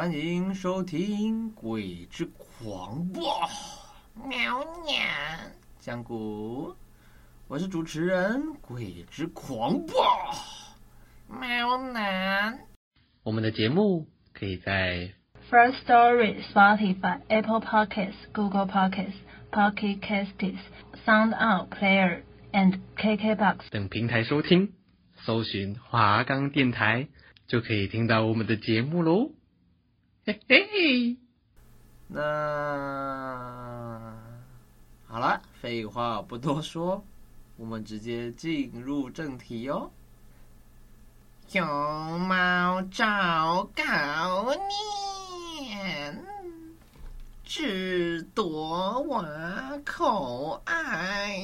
欢迎收听《鬼之狂暴》，喵喵讲古，我是主持人《鬼之狂暴》，喵男。我们的节目可以在 First Story、Spotify、Apple Podcasts、Google Podcasts、Pocket Casts、Sound Out Player and KKBox 等平台收听，搜寻华冈电台就可以听到我们的节目喽。嘿嘿，那好了，废话不多说，我们直接进入正题哟。熊猫昭告年，只夺我口爱。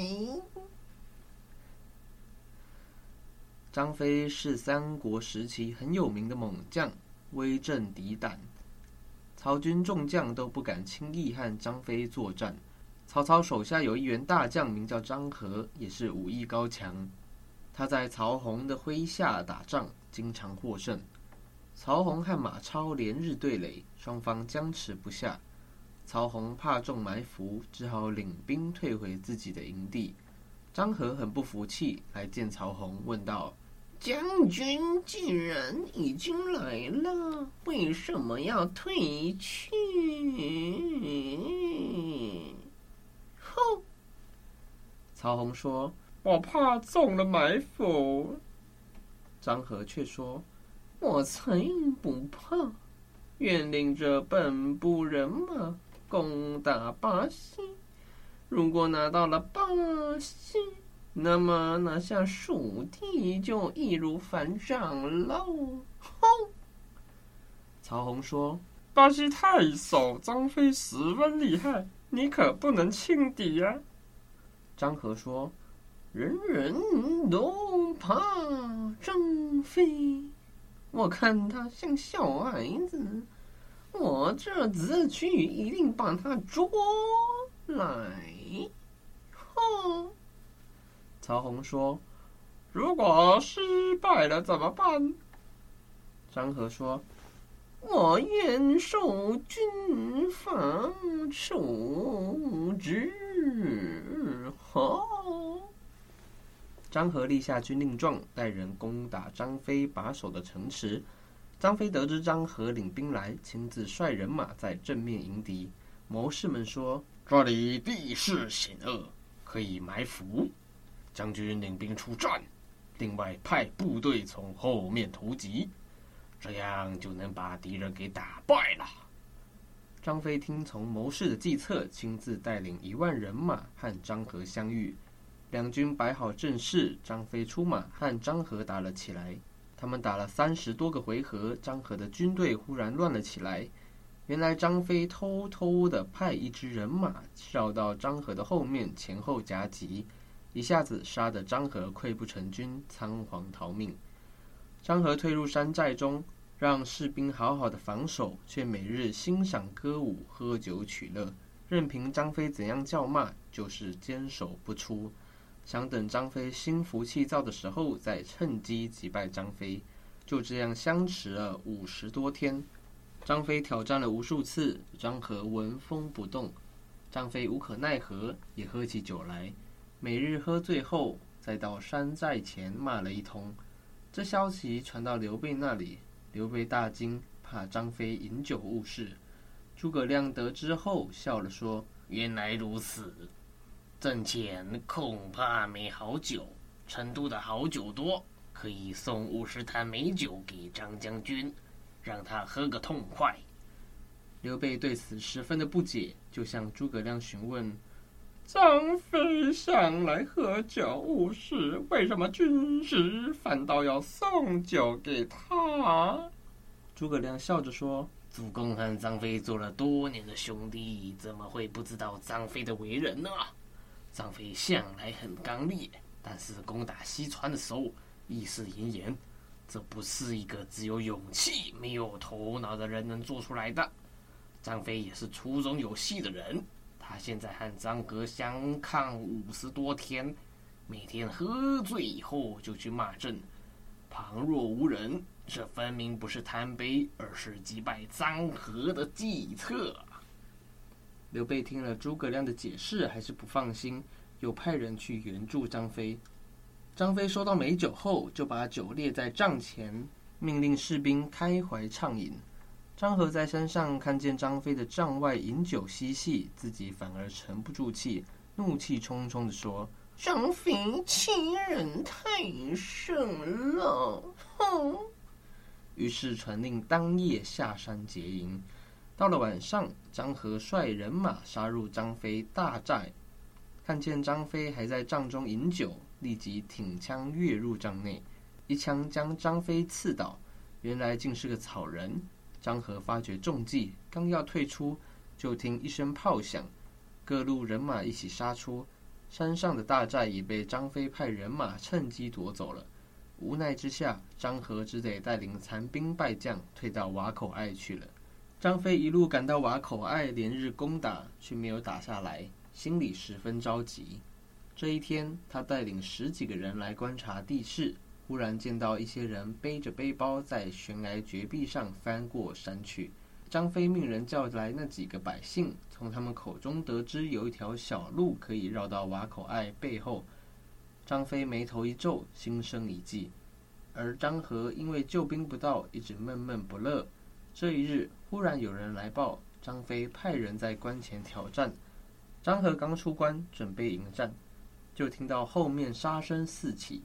张飞是三国时期很有名的猛将，威震敌胆。曹军众将都不敢轻易和张飞作战。曹操手下有一员大将，名叫张合，也是武艺高强。他在曹洪的麾下打仗，经常获胜。曹洪和马超连日对垒，双方僵持不下。曹洪怕中埋伏，只好领兵退回自己的营地。张合很不服气，来见曹洪，问道。将军既然已经来了，为什么要退去？哼！曹洪说：“我怕中了埋伏。”张合却说：“我才不怕，愿领着本部人马攻打巴西。如果拿到了巴西，”那么拿下蜀地就易如反掌喽！吼！曹洪说：“巴西太守张飞十分厉害，你可不能轻敌呀。”张合说：“人人都怕张飞，我看他像小孩子，我这次去一定把他捉来。”哼！曹洪说：“如果失败了怎么办？”张合说：“我愿受军法处置。”好。张合立下军令状，带人攻打张飞把守的城池。张飞得知张合领兵来，亲自率人马在正面迎敌。谋士们说：“这里地势险恶，可以埋伏。”将军领兵出战，另外派部队从后面突击，这样就能把敌人给打败了。张飞听从谋士的计策，亲自带领一万人马和张合相遇。两军摆好阵势，张飞出马和张合打了起来。他们打了三十多个回合，张合的军队忽然乱了起来。原来张飞偷偷的派一支人马绕到张合的后面，前后夹击。一下子杀得张合溃不成军，仓皇逃命。张合退入山寨中，让士兵好好的防守，却每日欣赏歌舞、喝酒取乐，任凭张飞怎样叫骂，就是坚守不出。想等张飞心浮气躁的时候，再趁机击败张飞。就这样相持了五十多天。张飞挑战了无数次，张合纹风不动。张飞无可奈何，也喝起酒来。每日喝醉后，再到山寨前骂了一通。这消息传到刘备那里，刘备大惊，怕张飞饮酒误事。诸葛亮得知后笑了说：“原来如此，阵前恐怕没好酒。成都的好酒多，可以送五十坛美酒给张将军，让他喝个痛快。”刘备对此十分的不解，就向诸葛亮询问。张飞向来喝酒误事，为什么军师反倒要送酒给他？诸葛亮笑着说：“主公和张飞做了多年的兄弟，怎么会不知道张飞的为人呢？张飞向来很刚烈，但是攻打西川的时候义愤严严，这不是一个只有勇气没有头脑的人能做出来的。张飞也是粗中有细的人。”他现在和张合相抗五十多天，每天喝醉以后就去骂阵，旁若无人。这分明不是贪杯，而是击败张合的计策。刘备听了诸葛亮的解释，还是不放心，又派人去援助张飞。张飞收到美酒后，就把酒列在帐前，命令士兵开怀畅饮。张合在山上看见张飞的帐外饮酒嬉戏，自己反而沉不住气，怒气冲冲地说：“张飞欺人太甚了！”哼。于是传令当夜下山劫营。到了晚上，张合率人马杀入张飞大寨，看见张飞还在帐中饮酒，立即挺枪跃入帐内，一枪将张飞刺倒。原来竟是个草人。张合发觉中计，刚要退出，就听一声炮响，各路人马一起杀出，山上的大寨已被张飞派人马趁机夺走了。无奈之下，张合只得带领残兵败将退到瓦口隘去了。张飞一路赶到瓦口隘，连日攻打，却没有打下来，心里十分着急。这一天，他带领十几个人来观察地势。忽然见到一些人背着背包在悬崖绝壁上翻过山去。张飞命人叫来那几个百姓，从他们口中得知有一条小路可以绕到瓦口隘背后。张飞眉头一皱，心生一计。而张合因为救兵不到，一直闷闷不乐。这一日，忽然有人来报，张飞派人在关前挑战。张合刚出关，准备迎战，就听到后面杀声四起。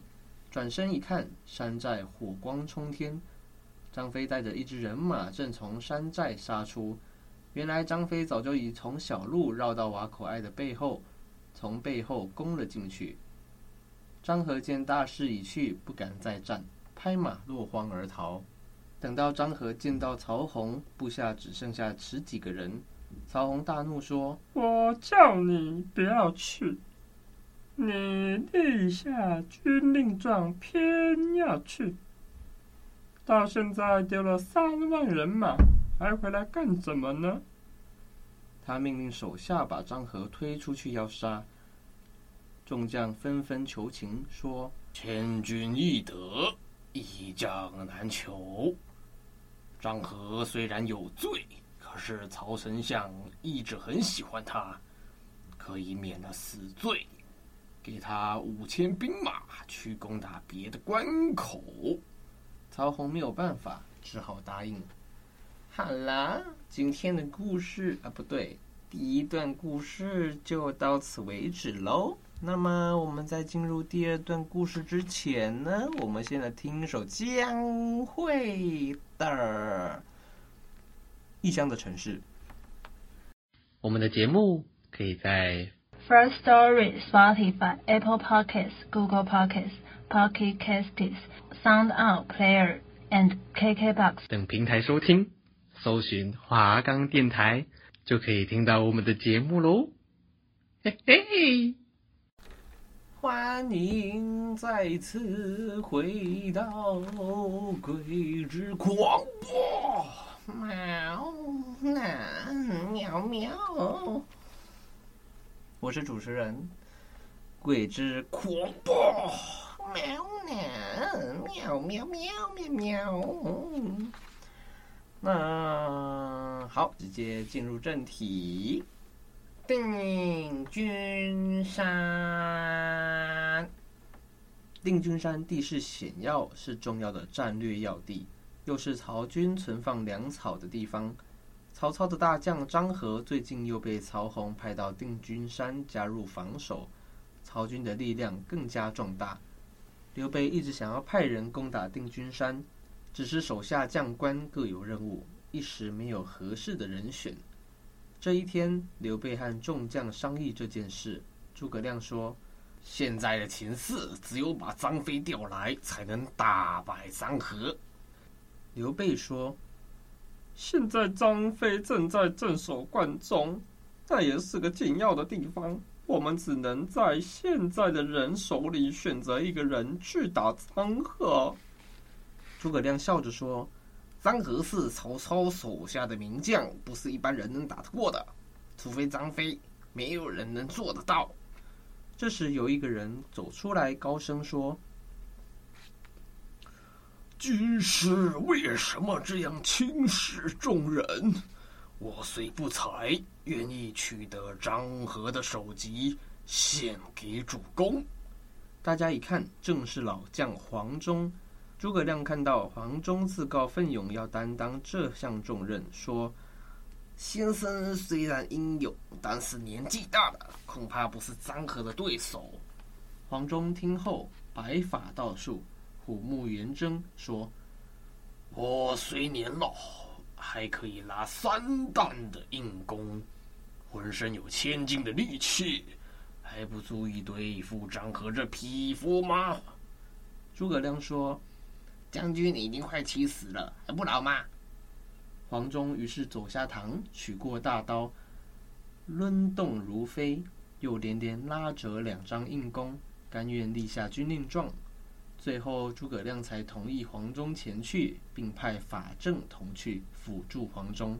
转身一看，山寨火光冲天，张飞带着一支人马正从山寨杀出。原来张飞早就已从小路绕到瓦口隘的背后，从背后攻了进去。张合见大势已去，不敢再战，拍马落荒而逃。等到张合见到曹洪，部下只剩下十几个人，曹洪大怒说：“我叫你不要去。”你立下军令状，偏要去，到现在丢了三万人马，还回来干什么呢？他命令手下把张合推出去要杀。众将纷纷求情，说：“千军易得，一将难求。张合虽然有罪，可是曹丞相一直很喜欢他，可以免了死罪。”给他五千兵马去攻打别的关口，曹洪没有办法，只好答应。好了，今天的故事啊，不对，第一段故事就到此为止喽。那么我们在进入第二段故事之前呢，我们先来听一首江蕙的《异乡的城市》。我们的节目可以在。First Story、Spotify、Apple Podcasts、Google Podcasts、Pocket Casts，SoundOut，Player and KKBox 等平台收听，搜寻华冈电台就可以听到我们的节目喽。嘿嘿，欢迎再次回到鬼之狂播，喵，喵喵。我是主持人，鬼之狂播，喵喵喵喵喵喵。那好，直接进入正题。定军山，定军山地势险要，是重要的战略要地，又是曹军存放粮草的地方。曹操的大将张合最近又被曹洪派到定军山加入防守，曹军的力量更加壮大。刘备一直想要派人攻打定军山，只是手下将官各有任务，一时没有合适的人选。这一天，刘备和众将商议这件事，诸葛亮说：“现在的情势，只有把张飞调来，才能打败张合。”刘备说。现在张飞正在镇守关中，那也是个紧要的地方。我们只能在现在的人手里选择一个人去打张合。诸葛亮笑着说：“张合是曹操手下的名将，不是一般人能打得过的。除非张飞，没有人能做得到。”这时，有一个人走出来，高声说。军师为什么这样轻视众人？我虽不才，愿意取得张合的首级，献给主公。大家一看，正是老将黄忠。诸葛亮看到黄忠自告奋勇要担当这项重任，说：“先生虽然英勇，但是年纪大了，恐怕不是张合的对手。”黄忠听后，白发倒竖。虎目圆睁说：“我虽年老，还可以拉三担的硬弓，浑身有千斤的力气，还不足以对付张合这匹夫吗？”诸葛亮说：“将军你已经快七十了，还不老吗？”黄忠于是走下堂，取过大刀，抡动如飞，又连连拉折两张硬弓，甘愿立下军令状。最后，诸葛亮才同意黄忠前去，并派法正同去辅助黄忠。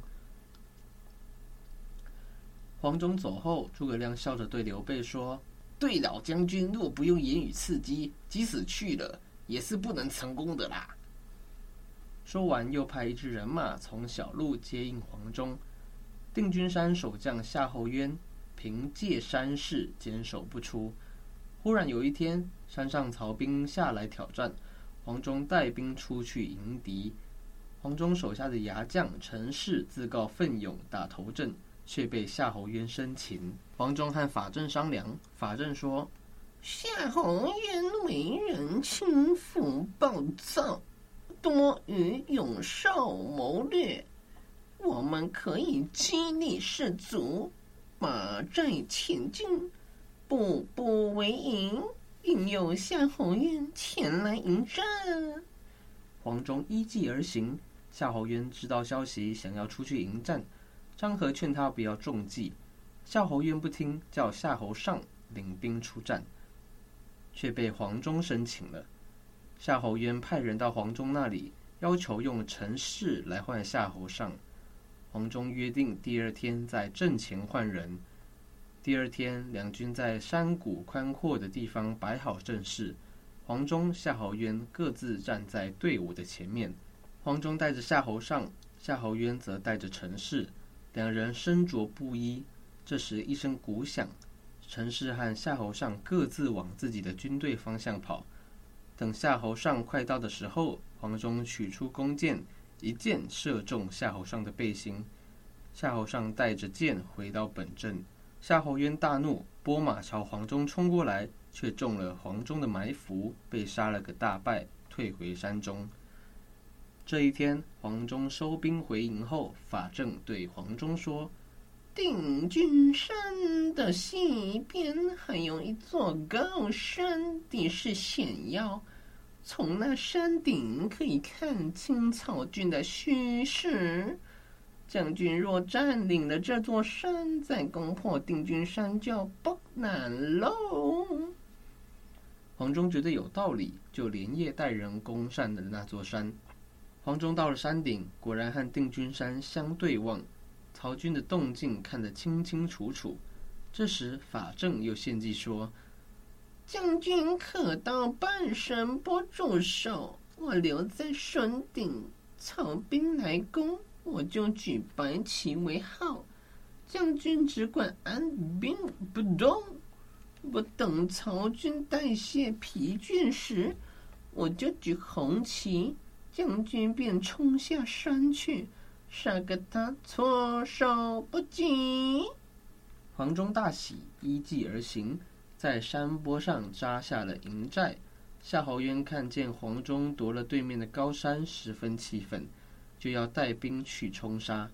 黄忠走后，诸葛亮笑着对刘备说：“对老将军若不用言语刺激，即使去了，也是不能成功的啦。”说完，又派一支人马从小路接应黄忠。定军山守将夏侯渊凭借山势坚守不出。忽然有一天，山上曹兵下来挑战，黄忠带兵出去迎敌。黄忠手下的牙将陈氏自告奋勇打头阵，却被夏侯渊生擒。黄忠和法正商量，法正说：“夏侯渊为人轻浮暴躁，多与勇少谋略，我们可以激励士卒，马寨前进。”步步为营，引诱夏侯渊前来迎战。黄忠依计而行。夏侯渊知道消息，想要出去迎战。张合劝他不要中计，夏侯渊不听，叫夏侯尚领兵出战，却被黄忠生擒了。夏侯渊派人到黄忠那里，要求用陈氏来换夏侯尚。黄忠约定第二天在阵前换人。第二天，两军在山谷宽阔的地方摆好阵势，黄忠、夏侯渊各自站在队伍的前面。黄忠带着夏侯尚，夏侯渊则带着陈氏，两人身着布衣。这时一声鼓响，陈氏和夏侯尚各自往自己的军队方向跑。等夏侯尚快到的时候，黄忠取出弓箭，一箭射中夏侯尚的背心。夏侯尚带着箭回到本阵。夏侯渊大怒，拨马朝黄忠冲过来，却中了黄忠的埋伏，被杀了个大败，退回山中。这一天，黄忠收兵回营后，法正对黄忠说：“定军山的西边还有一座高山，地势险要，从那山顶可以看清曹军的虚实。”将军若占领了这座山，再攻破定军山就不难喽。黄忠觉得有道理，就连夜带人攻占了那座山。黄忠到了山顶，果然和定军山相对望，曹军的动静看得清清楚楚。这时法正又献计说：“将军可到半山坡驻守，我留在山顶，曹兵来攻。”我就举白旗为号，将军只管按兵不动。不等曹军代谢疲倦时，我就举红旗，将军便冲下山去，杀个他措手不及。黄忠大喜，依计而行，在山坡上扎下了营寨。夏侯渊看见黄忠夺了对面的高山，十分气愤，就要带兵去冲杀。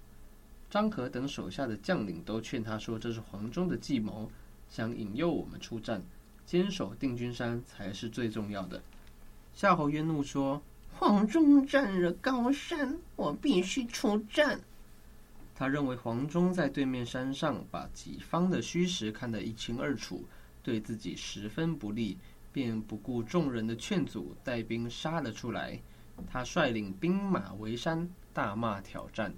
张合等手下的将领都劝他说：“这是黄忠的计谋，想引诱我们出战，坚守定军山才是最重要的。”夏侯渊怒说：“黄忠占了高山，我必须出战。”他认为黄忠在对面山上把己方的虚实看得一清二楚，对自己十分不利。便不顾众人的劝阻，带兵杀了出来。他率领兵马围山，大骂挑战。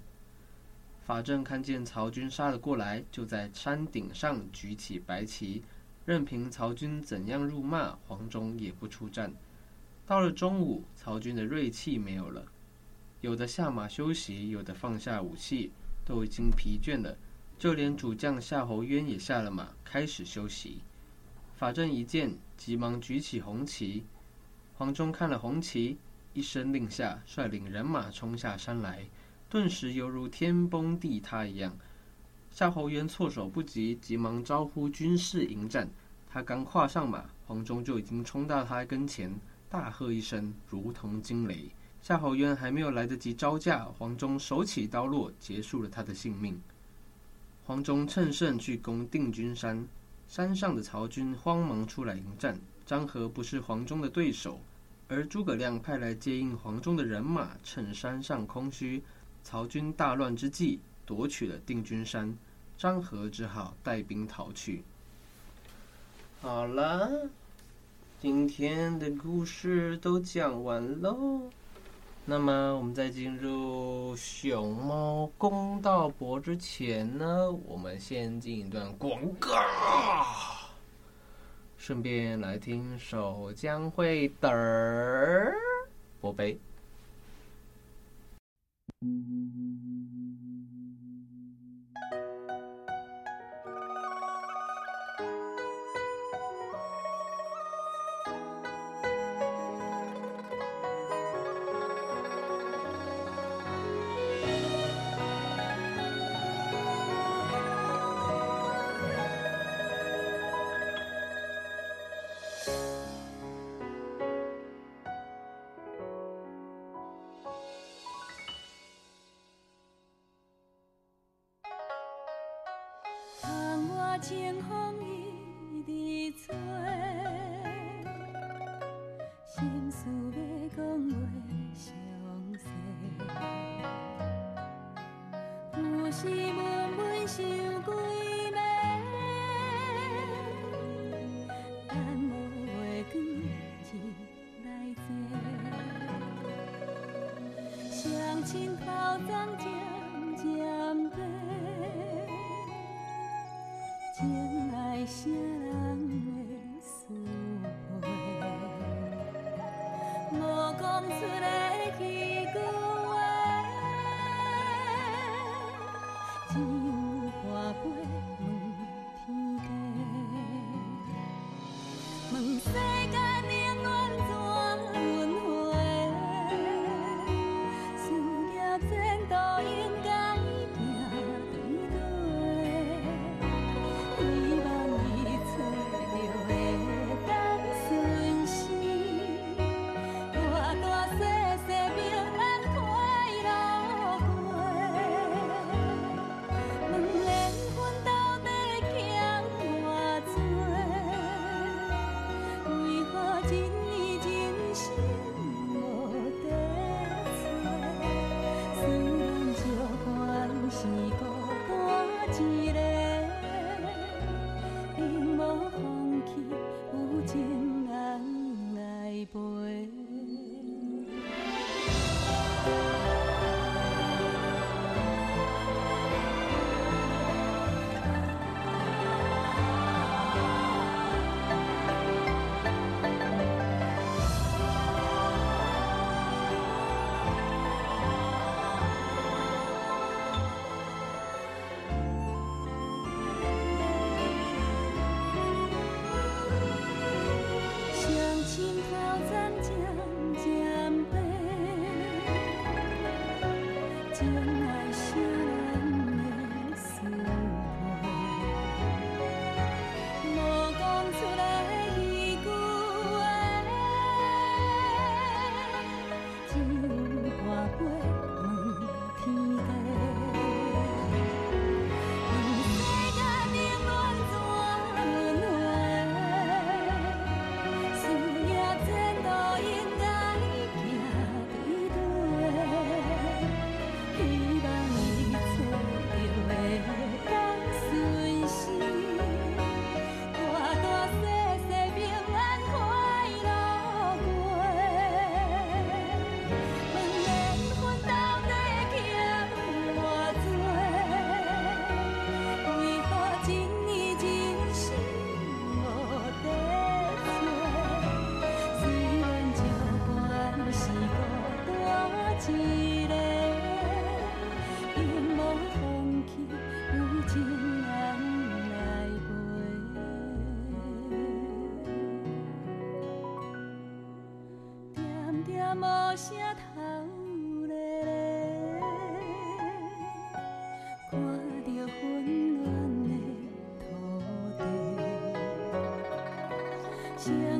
法正看见曹军杀了过来，就在山顶上举起白旗，任凭曹军怎样辱骂，黄忠也不出战。到了中午，曹军的锐气没有了，有的下马休息，有的放下武器，都已经疲倦了。就连主将夏侯渊也下了马，开始休息。法正一见，急忙举起红旗。黄忠看了红旗，一声令下，率领人马冲下山来，顿时犹如天崩地塌一样。夏侯渊措手不及，急忙招呼军士迎战。他刚跨上马，黄忠就已经冲到他跟前，大喝一声，如同惊雷。夏侯渊还没有来得及招架，黄忠手起刀落，结束了他的性命。黄忠乘胜去攻定军山。山上的曹军慌忙出来迎战，张合不是黄忠的对手，而诸葛亮派来接应黄忠的人马趁山上空虚，曹军大乱之际夺取了定军山，张合只好带兵逃去。好了，今天的故事都讲完喽。那么，我们在进入熊猫公道博之前呢，我们先进一段广告，顺便来听首将会的伯贝。清风一直吹，心事要讲话详细，有时闷闷想几暝，等无月光日来坐，双亲头脏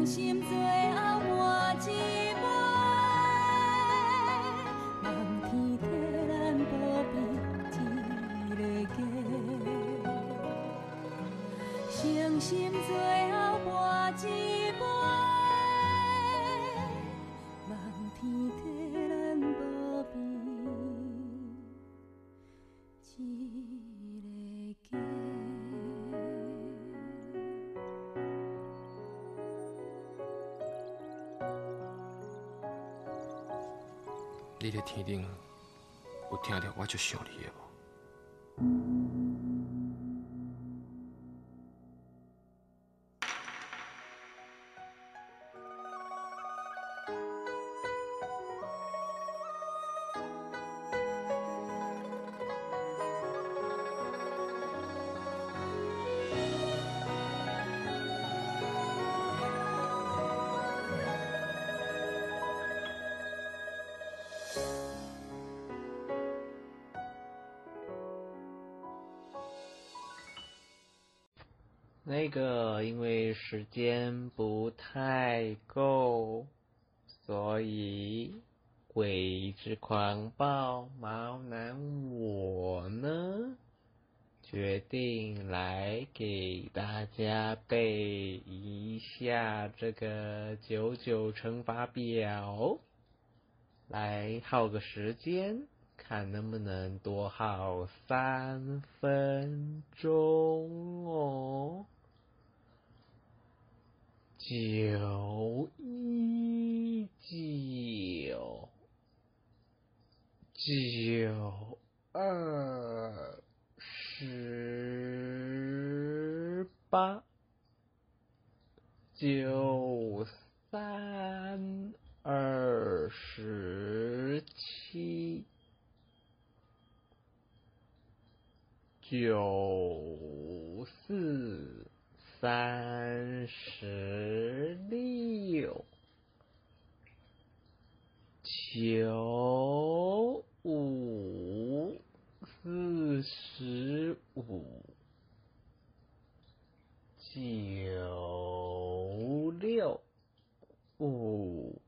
伤心最后换一回，望天替咱保庇一个，你咧天顶有听到我就想你那个因为时间不太够，所以鬼之狂暴毛男我呢，决定来给大家背一下这个九九乘法表，来耗个时间，看能不能多耗三分钟哦。九一九，九二十八，九三二十七，九四。三十六，九五四十五，九六五。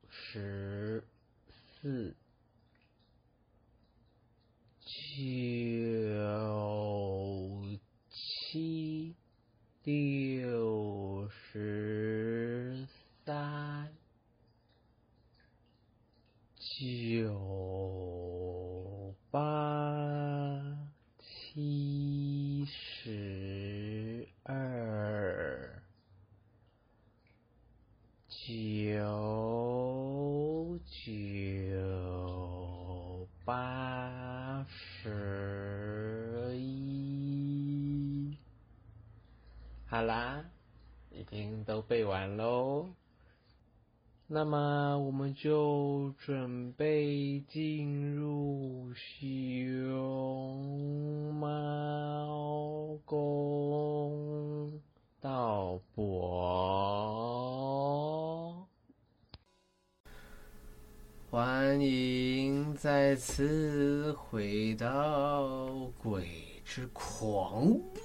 再次回到《鬼之狂暴》。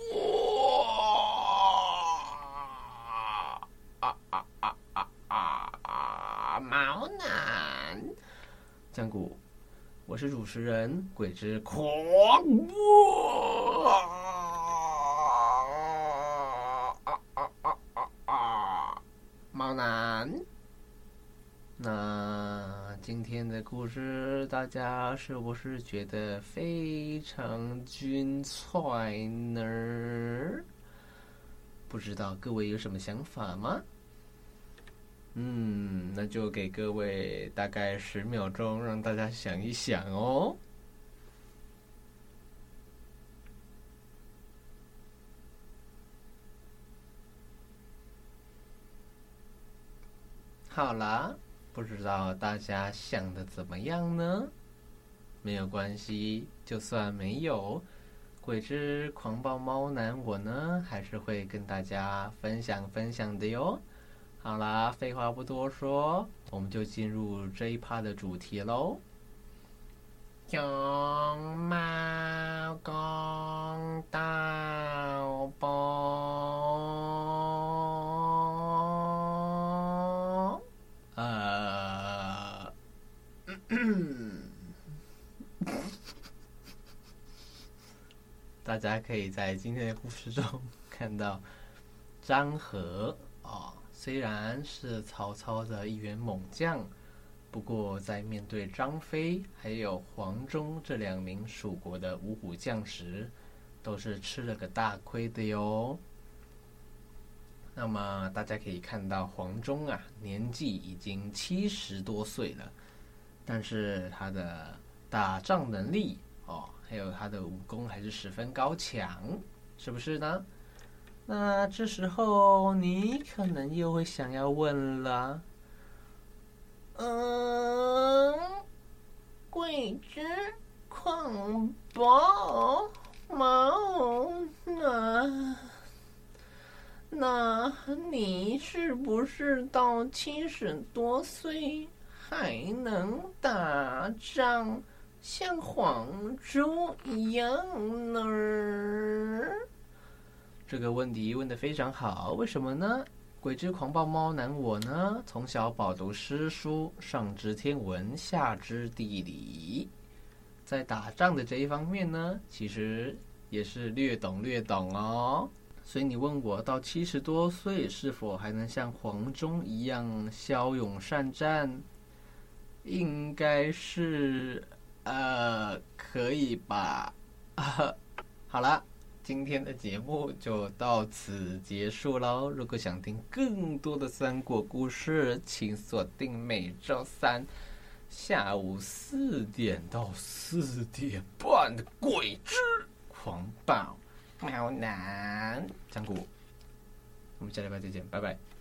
猫男，江谷，我是主持人，鬼之狂暴啊啊啊啊啊！猫男，那今天的故事大家是不是觉得非常精彩呢？不知道各位有什么想法吗？嗯，那就给各位大概十秒钟，让大家想一想哦。好啦，不知道大家想的怎么样呢？没有关系，就算没有，鬼之狂暴猫男我呢，还是会跟大家分享分享的哟。好啦，废话不多说，我们就进入这一趴的主题喽。熊猫公道播，大家可以在今天的故事中 看到张合哦。虽然是曹操的一员猛将，不过在面对张飞还有黄忠这两名蜀国的五虎将时，都是吃了个大亏的哟。那么大家可以看到，黄忠啊，年纪已经七十多岁了，但是他的打仗能力哦，还有他的武功还是十分高强，是不是呢？那这时候你可能又会想要问了，嗯，鬼之狂暴猫，那那你是不是到七十多岁还能打仗，像黄忠一样呢？这个问题问得非常好，为什么呢？鬼之狂暴猫男我呢，从小饱读诗书，上知天文，下知地理，在打仗的这一方面呢，其实也是略懂略懂哦。所以你问我到七十多岁是否还能像黄忠一样骁勇善战，应该是呃可以吧？好了。今天的节目就到此结束喽。如果想听更多的三国故事，请锁定每周三下午四点到四点半的《鬼之狂暴喵男》讲古。我们下礼拜再见，拜拜。